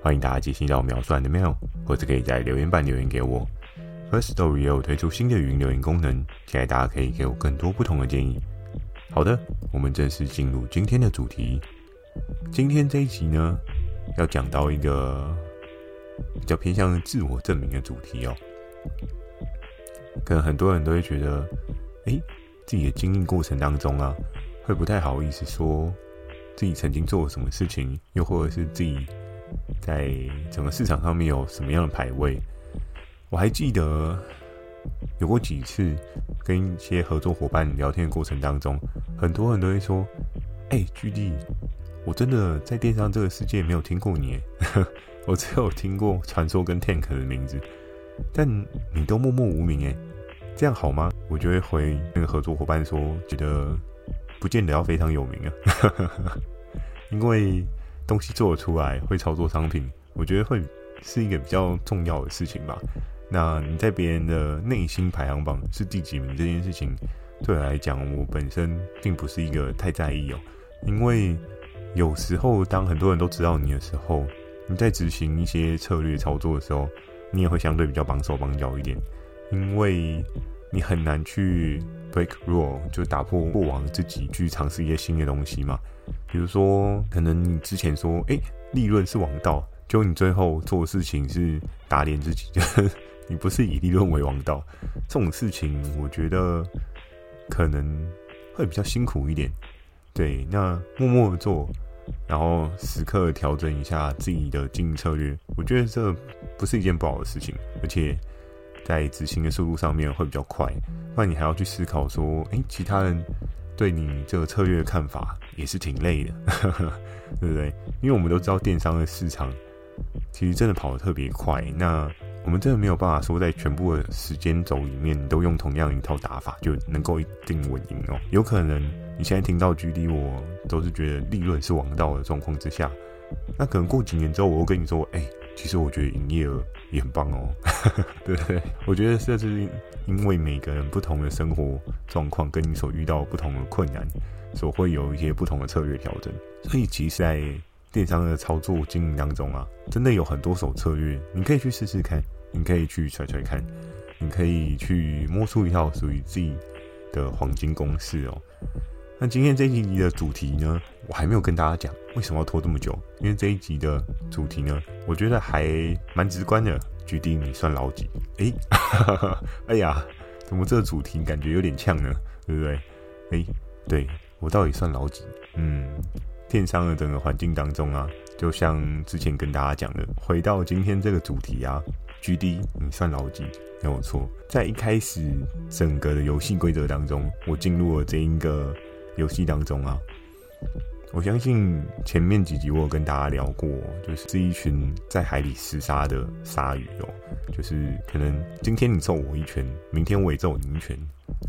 欢迎大家寄信到描述的 mail，或者可以在留言板留言给我。First Story 也有推出新的语音留言功能，期待大家可以给我更多不同的建议。好的，我们正式进入今天的主题。今天这一集呢，要讲到一个比较偏向自我证明的主题哦。可能很多人都会觉得，诶，自己的经历过程当中啊，会不太好意思说自己曾经做了什么事情，又或者是自己。在整个市场上面有什么样的排位？我还记得有过几次跟一些合作伙伴聊天的过程当中，很多人都会说：“哎，GD，我真的在电商这个世界没有听过你，我只有听过传说跟 Tank 的名字，但你都默默无名，哎，这样好吗？”我就会回那个合作伙伴说：“觉得不见得要非常有名啊，因为。”东西做得出来，会操作商品，我觉得会是一个比较重要的事情吧。那你在别人的内心排行榜是第几名这件事情，对我来讲，我本身并不是一个太在意哦。因为有时候当很多人都知道你的时候，你在执行一些策略操作的时候，你也会相对比较绑手绑脚一点，因为你很难去 break rule，就打破过往自己去尝试一些新的东西嘛。比如说，可能你之前说，哎、利润是王道，就你最后做事情是打脸自己，就 是你不是以利润为王道，这种事情，我觉得可能会比较辛苦一点。对，那默默的做，然后时刻调整一下自己的经营策略，我觉得这不是一件不好的事情，而且在执行的速度上面会比较快。那你还要去思考说，哎、欸，其他人。对你这个策略的看法也是挺累的，对不对？因为我们都知道电商的市场其实真的跑得特别快，那我们真的没有办法说在全部的时间轴里面都用同样一套打法就能够一定稳赢哦。有可能你现在听到 GD，我都是觉得利润是王道的状况之下，那可能过几年之后，我会跟你说，哎。其实我觉得营业额也很棒哦，对不对？我觉得这是因为每个人不同的生活状况，跟你所遇到不同的困难，所会有一些不同的策略调整。所以，其实，在电商的操作经营当中啊，真的有很多手策略，你可以去试试看，你可以去揣揣看，你可以去摸出一套属于自己的黄金公式哦。那今天这一集的主题呢，我还没有跟大家讲为什么要拖这么久。因为这一集的主题呢，我觉得还蛮直观的。GD，你算老几？哎，哎呀，怎么这个主题感觉有点呛呢？对不对？哎，对，我到底算老几？嗯，电商的整个环境当中啊，就像之前跟大家讲的，回到今天这个主题啊，GD，你算老几？没有错，在一开始整个的游戏规则当中，我进入了这一个。游戏当中啊，我相信前面几集我有跟大家聊过，就是是一群在海里厮杀的鲨鱼哦，就是可能今天你揍我一拳，明天我也揍你一拳，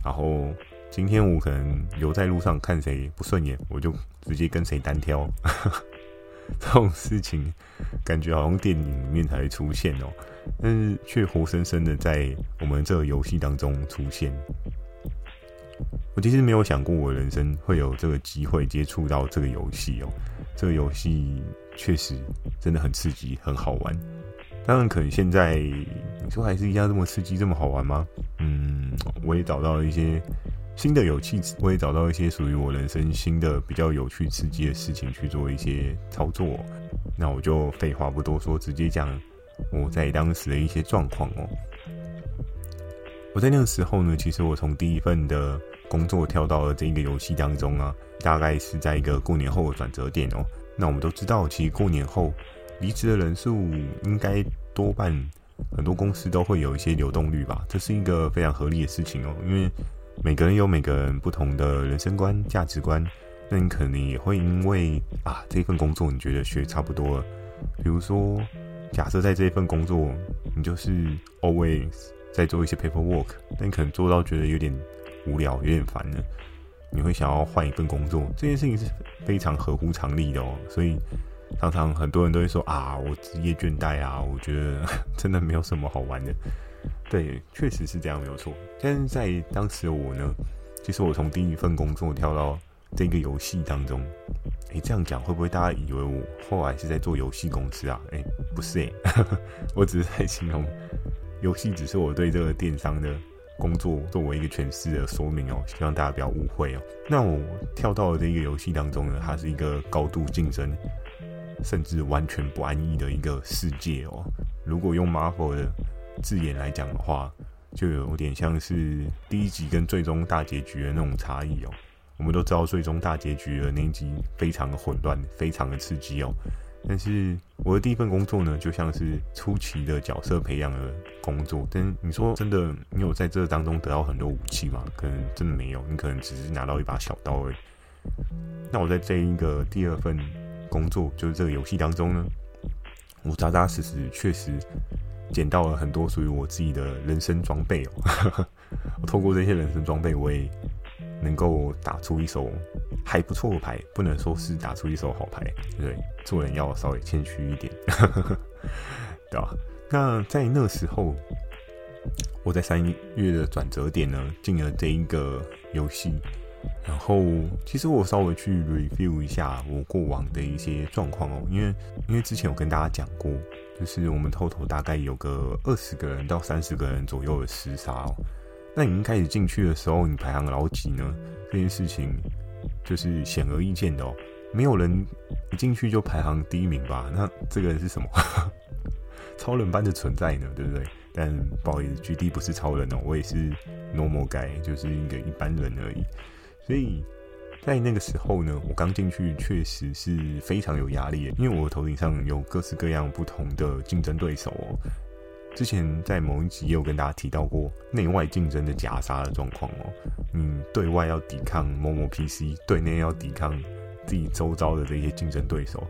然后今天我可能留在路上看谁不顺眼，我就直接跟谁单挑，这种事情感觉好像电影里面才会出现哦，但是却活生生的在我们这个游戏当中出现。我其实没有想过，我人生会有这个机会接触到这个游戏哦。这个游戏确实真的很刺激，很好玩。当然，可能现在你说还是一样这么刺激，这么好玩吗？嗯，我也找到了一些新的有趣，我也找到一些属于我人生新的比较有趣、刺激的事情去做一些操作。那我就废话不多说，直接讲我在当时的一些状况哦。我在那个时候呢，其实我从第一份的工作跳到了这一个游戏当中啊，大概是在一个过年后的转折点哦。那我们都知道，其实过年后离职的人数应该多半很多公司都会有一些流动率吧，这是一个非常合理的事情哦。因为每个人有每个人不同的人生观、价值观，那你可能也会因为啊这份工作你觉得学差不多了，比如说假设在这一份工作，你就是 always 在做一些 paperwork，但你可能做到觉得有点无聊、有点烦了，你会想要换一份工作。这件事情是非常合乎常理的哦。所以常常很多人都会说啊，我职业倦怠啊，我觉得真的没有什么好玩的。对，确实是这样，没有错。但是在当时的我呢，其实我从第一份工作跳到这个游戏当中。诶，这样讲会不会大家以为我后来是在做游戏公司啊？诶，不是诶，我只是在形容游戏，只是我对这个电商的工作作为一个诠释的说明哦，希望大家不要误会哦。那我跳到了这个游戏当中呢，它是一个高度竞争，甚至完全不安逸的一个世界哦。如果用 Marvel 的字眼来讲的话，就有点像是第一集跟最终大结局的那种差异哦。我们都知道最终大结局的那一集非常的混乱，非常的刺激哦。但是我的第一份工作呢，就像是初期的角色培养的工作。但你说真的，你有在这当中得到很多武器吗？可能真的没有，你可能只是拿到一把小刀而已。那我在这一个第二份工作，就是这个游戏当中呢，我扎扎实实确实捡到了很多属于我自己的人生装备哦。我透过这些人生装备，我也。能够打出一手还不错的牌，不能说是打出一手好牌，对？做人要稍微谦虚一点，对吧？那在那时候，我在三月的转折点呢，进了这一个游戏，然后其实我稍微去 review 一下我过往的一些状况哦，因为因为之前有跟大家讲过，就是我们偷偷大概有个二十个人到三十个人左右的厮杀哦。那你一开始进去的时候，你排行老几呢？这件事情就是显而易见的哦。没有人一进去就排行第一名吧？那这个人是什么？超人般的存在呢，对不对？但不好意思，GD 不是超人哦，我也是 normal guy，就是一个一般人而已。所以在那个时候呢，我刚进去确实是非常有压力，因为我头顶上有各式各样不同的竞争对手哦。之前在某一集也有跟大家提到过内外竞争的夹杀的状况哦，你对外要抵抗某某 PC，对内要抵抗自己周遭的这些竞争对手，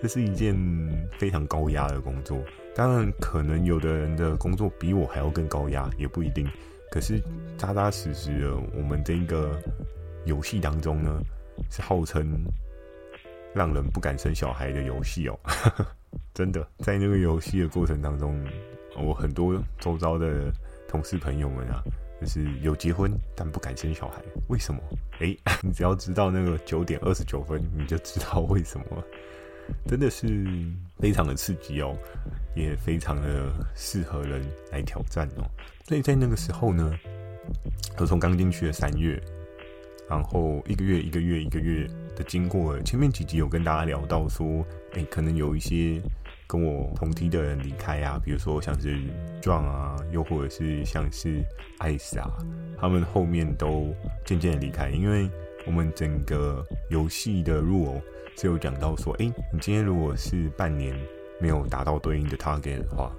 这是一件非常高压的工作。当然，可能有的人的工作比我还要更高压，也不一定。可是扎扎实实的，我们这一个游戏当中呢，是号称让人不敢生小孩的游戏哦。真的，在那个游戏的过程当中。我很多周遭的同事朋友们啊，就是有结婚但不敢生小孩，为什么？诶，你只要知道那个九点二十九分，你就知道为什么。真的是非常的刺激哦，也非常的适合人来挑战哦。所以在那个时候呢，我从刚进去的三月，然后一个月一个月一个月的经过，前面几集有跟大家聊到说，诶，可能有一些。跟我同梯的人离开啊，比如说像是 John 啊，又或者是像是 Ice 啊，他们后面都渐渐的离开，因为我们整个游戏的 rule 是有讲到说，诶、你今天如果是半年没有达到对应的 target 的话，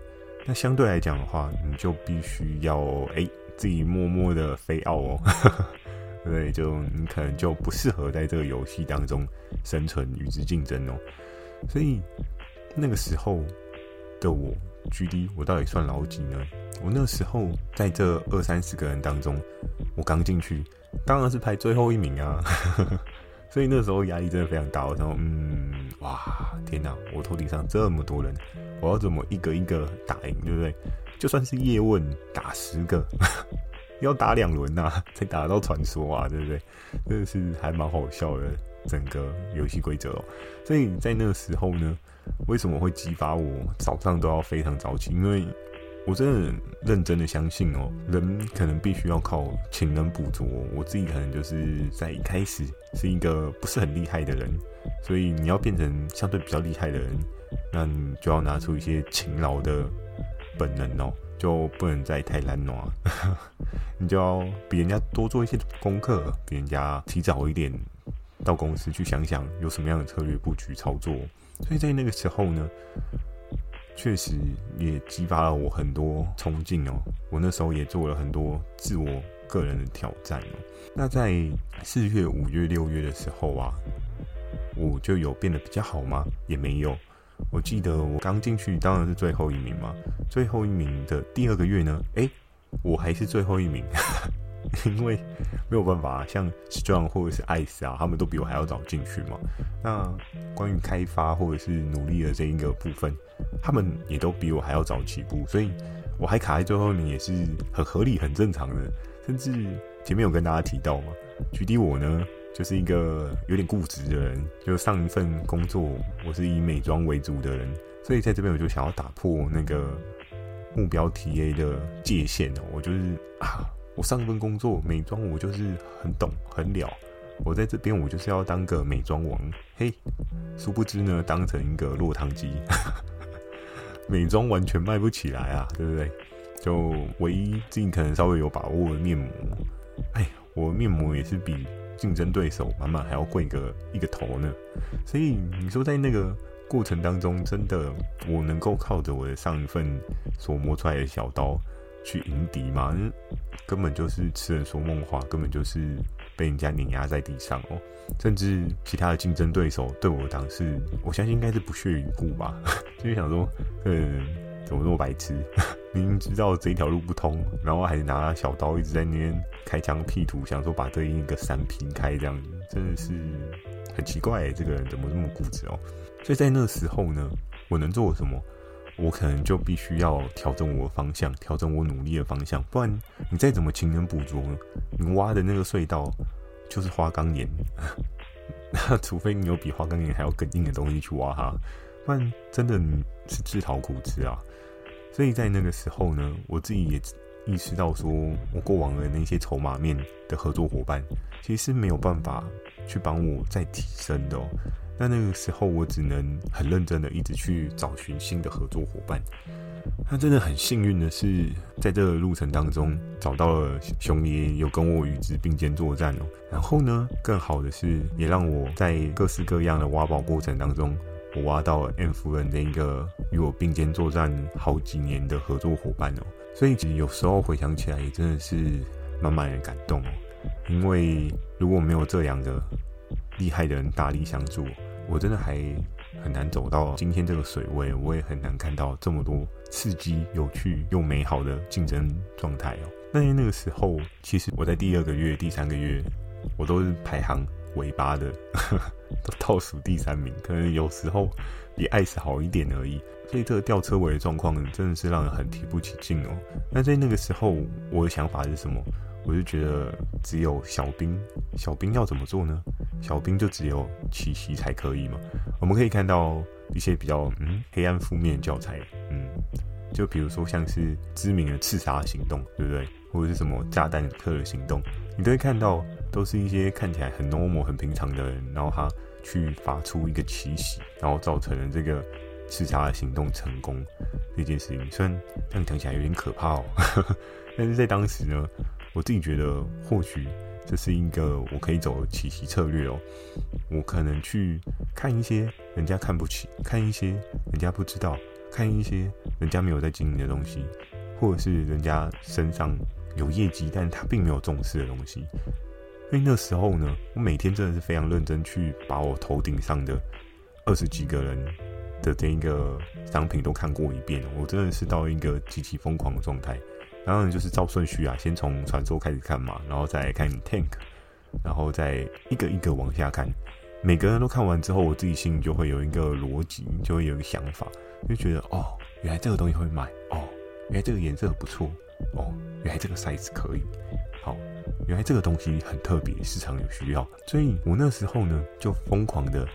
那相对来讲的话，你就必须要诶、自己默默的飞奥哦，对，就你可能就不适合在这个游戏当中生存与之竞争哦，所以。那个时候的我，GD，我到底算老几呢？我那时候在这二三十个人当中，我刚进去，当然是排最后一名啊。所以那时候压力真的非常大。我说，嗯，哇，天哪！我头顶上这么多人，我要怎么一个一个打赢，对不对？就算是叶问打十个，要打两轮呐，才打到传说啊，对不对？真的是还蛮好笑的，整个游戏规则哦。所以在那个时候呢。为什么会激发我早上都要非常早起？因为我真的认真的相信哦，人可能必须要靠勤能补拙。我自己可能就是在一开始是一个不是很厉害的人，所以你要变成相对比较厉害的人，那你就要拿出一些勤劳的本能哦，就不能再太懒惰，你就要比人家多做一些功课，比人家提早一点到公司去想想有什么样的策略布局操作。所以在那个时候呢，确实也激发了我很多冲劲哦。我那时候也做了很多自我个人的挑战哦。那在四月、五月、六月的时候啊，我就有变得比较好吗？也没有。我记得我刚进去当然是最后一名嘛，最后一名的第二个月呢，诶，我还是最后一名，因为没有办法，像 Strong 或者是 Ice 啊，他们都比我还要早进去嘛。那关于开发或者是努力的这一个部分，他们也都比我还要早起步，所以我还卡在最后你也是很合理、很正常的。甚至前面有跟大家提到嘛，举例我呢。就是一个有点固执的人，就上一份工作我是以美妆为主的人，所以在这边我就想要打破那个目标 TA 的界限哦。我就是啊，我上一份工作美妆我就是很懂很了，我在这边我就是要当个美妆王。嘿，殊不知呢，当成一个落汤鸡，美妆完全卖不起来啊，对不对？就唯一尽可能稍微有把握的面膜，哎，我面膜也是比。竞争对手满满还要贵个一个头呢，所以你说在那个过程当中，真的我能够靠着我的上一份所磨出来的小刀去迎敌嘛？根本就是痴人说梦话，根本就是被人家碾压在地上哦。甚至其他的竞争对手对我当时，我相信应该是不屑一顾吧，就是想说，嗯。怎么那么白痴？明明知道这一条路不通，然后还拿小刀一直在那边开疆辟土，想说把这一个山劈开，这样子真的是很奇怪。这个人怎么这么固执哦？所以在那时候呢，我能做什么？我可能就必须要调整我的方向，调整我努力的方向。不然你再怎么勤能补拙，你挖的那个隧道就是花岗岩。那 除非你有比花岗岩还要更硬的东西去挖它，不然真的是自讨苦吃啊。所以在那个时候呢，我自己也意识到说，我过往的那些筹码面的合作伙伴，其实是没有办法去帮我再提升的哦。那那个时候，我只能很认真的一直去找寻新的合作伙伴。那真的很幸运的是，在这个路程当中找到了熊爷，有跟我与之并肩作战哦。然后呢，更好的是，也让我在各式各样的挖宝过程当中。我挖到了 M 夫人的一个与我并肩作战好几年的合作伙伴哦，所以其实有时候回想起来也真的是满满的感动哦。因为如果没有这样的厉害的人大力相助，我真的还很难走到今天这个水位，我也很难看到这么多刺激、有趣又美好的竞争状态哦。那在那个时候，其实我在第二个月、第三个月，我都是排行尾巴的。都倒数第三名，可能有时候比艾斯好一点而已。所以这个吊车尾的状况真的是让人很提不起劲哦。那在那个时候，我的想法是什么？我就觉得只有小兵，小兵要怎么做呢？小兵就只有奇袭才可以嘛。我们可以看到一些比较嗯黑暗负面教材，嗯，就比如说像是知名的刺杀行动，对不对？或者是什么炸弹客的行动，你都会看到。都是一些看起来很 normal、很平常的人，然后他去发出一个奇袭，然后造成了这个刺杀的行动成功这件事情。虽然这样讲起来有点可怕哦，但是在当时呢，我自己觉得或许这是一个我可以走的奇袭策略哦。我可能去看一些人家看不起，看一些人家不知道，看一些人家没有在经营的东西，或者是人家身上有业绩，但是他并没有重视的东西。因为那时候呢，我每天真的是非常认真去把我头顶上的二十几个人的这一个商品都看过一遍。我真的是到一个极其疯狂的状态。然后，就是照顺序啊，先从传说开始看嘛，然后再看 tank，然后再一个一个往下看。每个人都看完之后，我自己心里就会有一个逻辑，就会有一个想法，就觉得哦，原来这个东西会卖哦，原来这个颜色不错哦，原来这个 size 可以。好，原来这个东西很特别，市场有需要，所以我那时候呢就疯狂的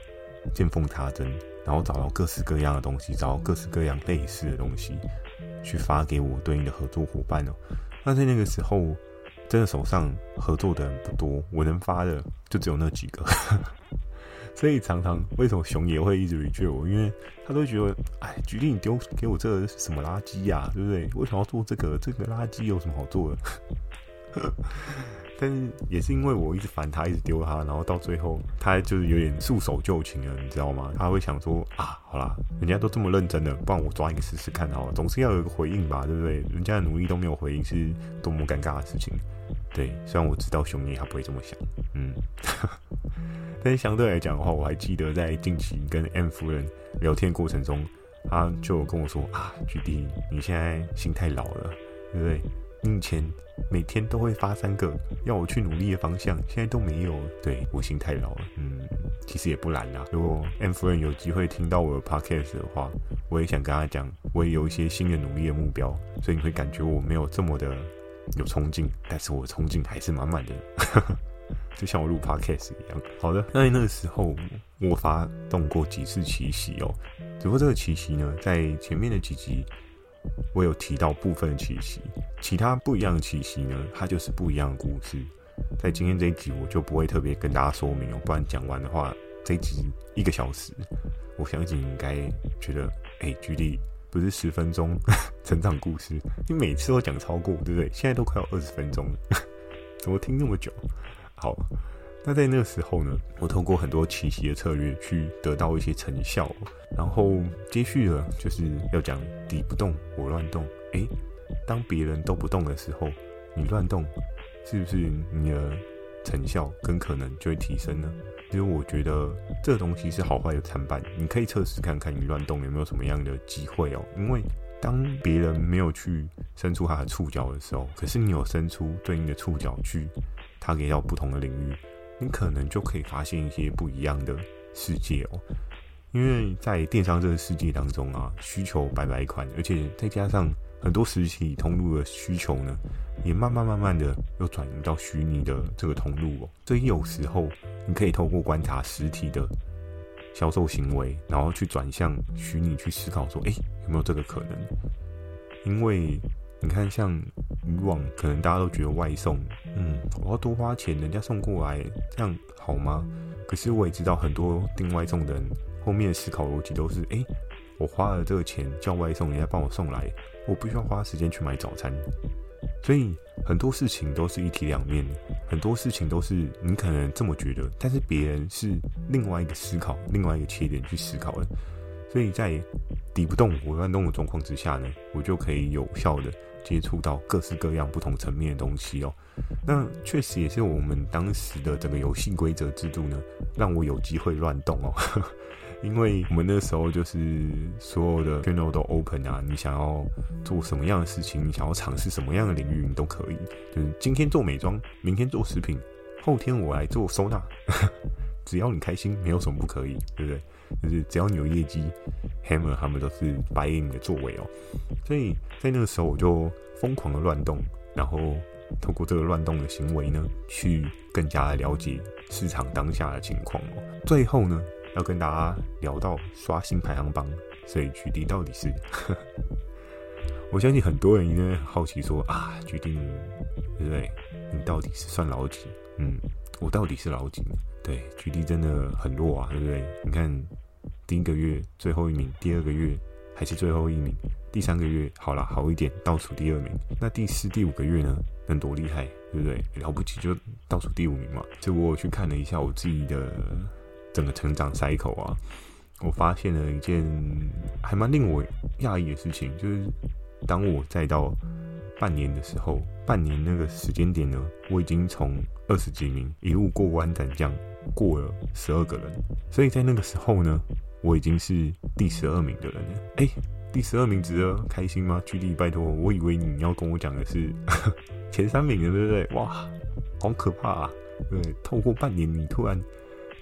见缝插针，然后找到各式各样的东西，找到各式各样类似的东西，去发给我对应的合作伙伴哦。那在那个时候，真的手上合作的人不多，我能发的就只有那几个，所以常常为什么熊也会一直 reject 我？因为他都觉得，哎，举例你丢给我这个是什么垃圾呀，对不对？为什么要做这个？这个垃圾有什么好做的？但是也是因为我一直烦他，一直丢他，然后到最后他就是有点束手就擒了，你知道吗？他会想说啊，好啦，人家都这么认真的，不然我抓一个试试看好了，总是要有一个回应吧，对不对？人家的努力都没有回应，是多么尴尬的事情。对，虽然我知道熊爷他不会这么想，嗯，但是相对来讲的话，我还记得在近期跟 M 夫人聊天过程中，他就跟我说啊，GD，你现在心太老了，对不对？以前每天都会发三个要我去努力的方向，现在都没有。对，我心太老了，嗯，其实也不难啦。如果 M 夫人有机会听到我的 podcast 的话，我也想跟他讲，我也有一些新的努力的目标，所以你会感觉我没有这么的有冲劲，但是我的冲劲还是满满的，就像我录 podcast 一样。好的，那那个时候我发动过几次奇袭哦，只不过这个奇袭呢，在前面的几集。我有提到部分气息，其他不一样的气息呢，它就是不一样的故事。在今天这一集，我就不会特别跟大家说明哦，不然讲完的话，这一集一个小时，我相信应该觉得，哎、欸，举例不是十分钟 成长故事，你每次都讲超过，对不对？现在都快要二十分钟了，怎么听那么久？好。那在那个时候呢，我通过很多奇袭的策略去得到一些成效，然后接续了就是要讲敌不动我乱动。诶，当别人都不动的时候，你乱动，是不是你的成效跟可能就会提升呢？其实我觉得这个东西是好坏的参半，你可以测试看看你乱动有没有什么样的机会哦。因为当别人没有去伸出他的触角的时候，可是你有伸出对应的触角去，他给到不同的领域。你可能就可以发现一些不一样的世界哦，因为在电商这个世界当中啊，需求百百款，而且再加上很多实体通路的需求呢，也慢慢慢慢的又转移到虚拟的这个通路哦。所以有时候你可以透过观察实体的销售行为，然后去转向虚拟去思考说，诶，有没有这个可能？因为你看，像以往可能大家都觉得外送，嗯，我要多花钱，人家送过来，这样好吗？可是我也知道很多订外送的人，后面的思考逻辑都是：诶，我花了这个钱叫外送，人家帮我送来，我不需要花时间去买早餐。所以很多事情都是一体两面，很多事情都是你可能这么觉得，但是别人是另外一个思考，另外一个切点去思考的。所以在敌不动我乱动的状况之下呢，我就可以有效的接触到各式各样不同层面的东西哦。那确实也是我们当时的整个游戏规则制度呢，让我有机会乱动哦。因为我们那时候就是所有的 channel 都 open 啊，你想要做什么样的事情，你想要尝试什么样的领域，你都可以。就是今天做美妆，明天做食品，后天我来做收纳，只要你开心，没有什么不可以，对不对？就是只要你有业绩，Hammer 他们都是白银的作为哦。所以在那个时候，我就疯狂的乱动，然后透过这个乱动的行为呢，去更加了解市场当下的情况哦。最后呢，要跟大家聊到刷新排行榜，所以 GD 到底是？我相信很多人应该好奇说啊决定对不对？你到底是算老几？嗯，我到底是老几呢？对，GD 真的很弱啊，对不对？你看，第一个月最后一名，第二个月还是最后一名，第三个月好了好一点，倒数第二名。那第四、第五个月呢？能多厉害，对不对？了不起就倒数第五名嘛。就我去看了一下我自己的整个成长 cycle 啊，我发现了一件还蛮令我讶异的事情，就是当我再到半年的时候，半年那个时间点呢，我已经从二十几名一路过关斩将。过了十二个人，所以在那个时候呢，我已经是第十二名的人了。哎，第十二名值得开心吗？GD，拜托，我以为你要跟我讲的是 前三名的，对不对？哇，好可怕啊！对，透过半年，你突然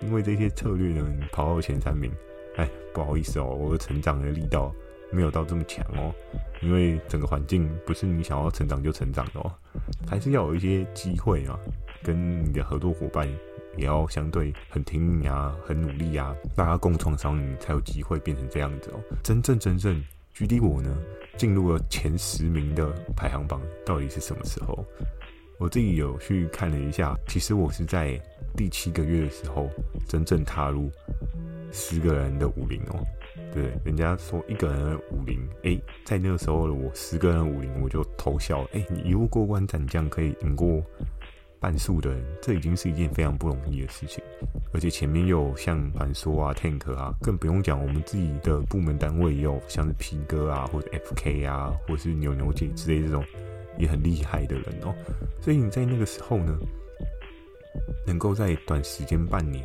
因为这些策略呢，你跑到前三名。哎，不好意思哦，我的成长的力道没有到这么强哦，因为整个环境不是你想要成长就成长的哦，还是要有一些机会啊，跟你的合作伙伴。也要相对很听你啊，很努力啊，大家共创双赢才有机会变成这样子哦。真正真正距离我呢，进入了前十名的排行榜，到底是什么时候？我自己有去看了一下，其实我是在第七个月的时候，真正踏入十个人的武林哦。对，人家说一个人武林，诶，在那个时候的我十个人武林，我就偷笑，诶，你一路过关斩将，可以赢过。半数的人，这已经是一件非常不容易的事情，而且前面又有像传说啊、Tank 啊，更不用讲我们自己的部门单位也有像是 P 哥啊，或者 FK 啊，或者是牛牛姐之类这种也很厉害的人哦。所以你在那个时候呢，能够在短时间半年，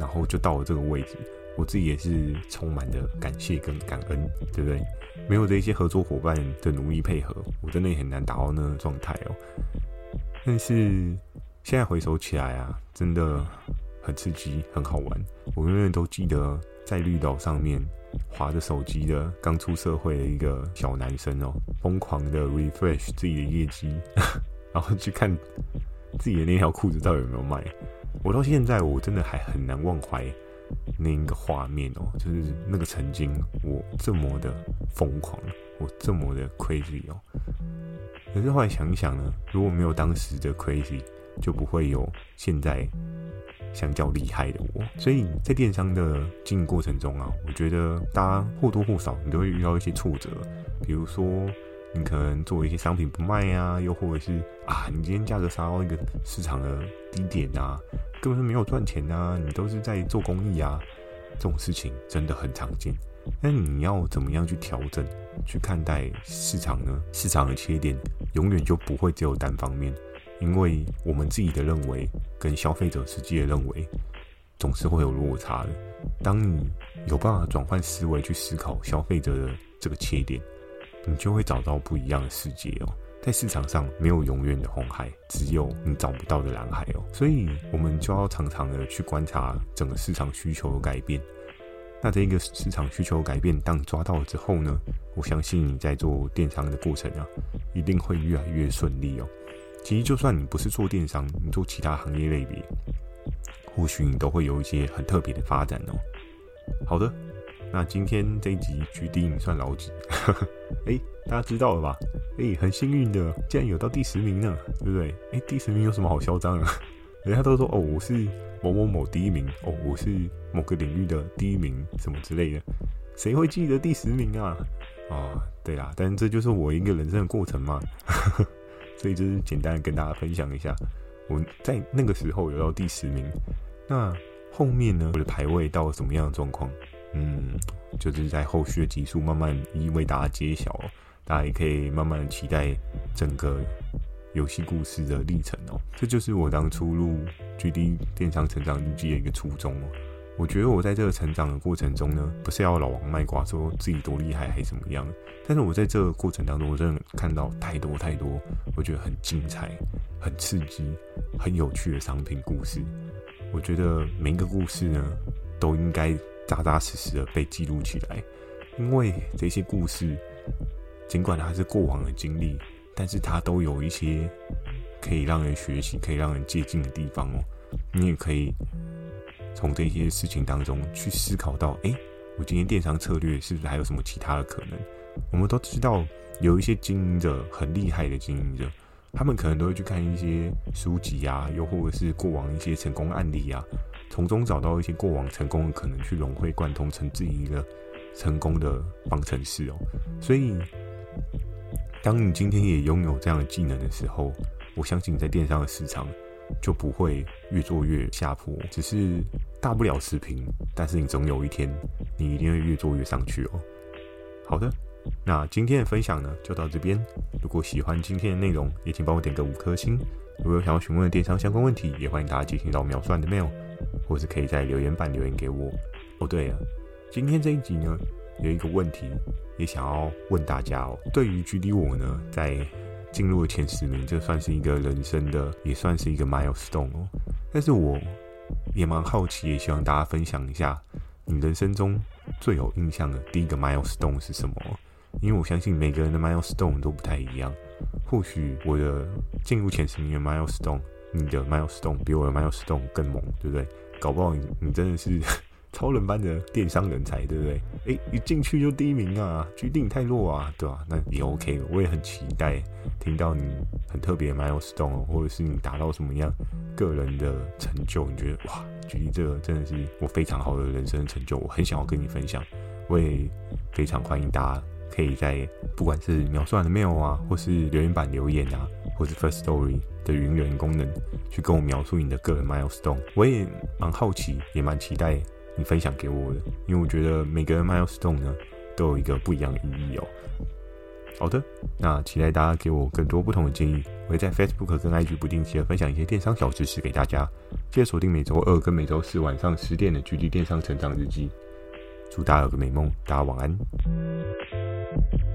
然后就到了这个位置，我自己也是充满的感谢跟感恩，对不对？没有这些合作伙伴的努力配合，我真的也很难达到那个状态哦。但是现在回首起来啊，真的很刺激，很好玩。我永远都记得在绿岛上面滑着手机的刚出社会的一个小男生哦，疯狂的 refresh 自己的业绩，然后去看自己的那条裤子到底有没有卖。我到现在我真的还很难忘怀。那一个画面哦，就是那个曾经我这么的疯狂，我这么的 crazy 哦。可是后来想一想呢，如果没有当时的 crazy，就不会有现在相较厉害的我。所以在电商的经营过程中啊，我觉得大家或多或少你都会遇到一些挫折，比如说你可能做一些商品不卖啊，又或者是啊，你今天价格杀到一个市场的低点啊。根本是没有赚钱啊！你都是在做公益啊，这种事情真的很常见。但你要怎么样去调整、去看待市场呢？市场的切点永远就不会只有单方面，因为我们自己的认为跟消费者实际的认为总是会有落差的。当你有办法转换思维去思考消费者的这个切点，你就会找到不一样的世界哦。在市场上没有永远的红海，只有你找不到的蓝海哦。所以，我们就要常常的去观察整个市场需求的改变。那这一个市场需求改变，当你抓到了之后呢，我相信你在做电商的过程啊，一定会越来越顺利哦。其实，就算你不是做电商，你做其他行业类别，或许你都会有一些很特别的发展哦。好的。那今天这一集决定算老几？哎、欸，大家知道了吧？哎、很幸运的，竟然有到第十名呢，对不对？哎、第十名有什么好嚣张啊？人家都说哦，我是某某某第一名，哦，我是某个领域的第一名，什么之类的，谁会记得第十名啊？啊，对啦，但这就是我一个人生的过程嘛，所以就是简单跟大家分享一下，我在那个时候有到第十名，那后面呢，我的排位到了什么样的状况？嗯，就是在后续的集数慢慢一一为大家揭晓，哦大家也可以慢慢的期待整个游戏故事的历程哦。这就是我当初录 GD 电商成长日记的一个初衷哦。我觉得我在这个成长的过程中呢，不是要老王卖瓜说自己多厉害还是怎么样，但是我在这个过程当中，我真的看到太多太多，我觉得很精彩、很刺激、很有趣的商品故事。我觉得每一个故事呢，都应该。扎扎实实的被记录起来，因为这些故事，尽管它是过往的经历，但是它都有一些可以让人学习、可以让人借鉴的地方哦。你也可以从这些事情当中去思考到：诶，我今天电商策略是不是还有什么其他的可能？我们都知道有一些经营者很厉害的经营者，他们可能都会去看一些书籍啊，又或者是过往一些成功案例啊。从中找到一些过往成功的可能，去融会贯通成自己一个成功的方程式哦。所以，当你今天也拥有这样的技能的时候，我相信你在电商的市场就不会越做越下坡，只是大不了持平。但是你总有一天，你一定会越做越上去哦。好的，那今天的分享呢，就到这边。如果喜欢今天的内容，也请帮我点个五颗星。如果有想要询问的电商相关问题，也欢迎大家进行到秒算的 mail。或是可以在留言板留言给我。哦，对了，今天这一集呢，有一个问题也想要问大家哦。对于距离我呢，在进入了前十名，这算是一个人生的，也算是一个 milestone 哦。但是我也蛮好奇，也希望大家分享一下你人生中最有印象的第一个 milestone 是什么？因为我相信每个人的 milestone 都不太一样。或许我的进入前十名的 milestone。你的 milestone 比我的 milestone 更猛，对不对？搞不好你你真的是超人般的电商人才，对不对？诶，一进去就第一名啊，决定太弱啊，对吧？那也 OK，我也很期待听到你很特别的 milestone，或者是你达到什么样个人的成就，你觉得哇，举例这个真的是我非常好的人生成就，我很想要跟你分享，我也非常欢迎大家可以在不管是秒算的 mail 啊，或是留言板留言啊，或是 First Story。的云人功能去跟我描述你的个人 milestone，我也蛮好奇，也蛮期待你分享给我的，因为我觉得每个 milestone 呢都有一个不一样的意义哦。好的，那期待大家给我更多不同的建议，我会在 Facebook 跟 IG 不定期的分享一些电商小知识给大家。记得锁定每周二跟每周四晚上十点的《GD 电商成长日记》，祝大家有个美梦，大家晚安。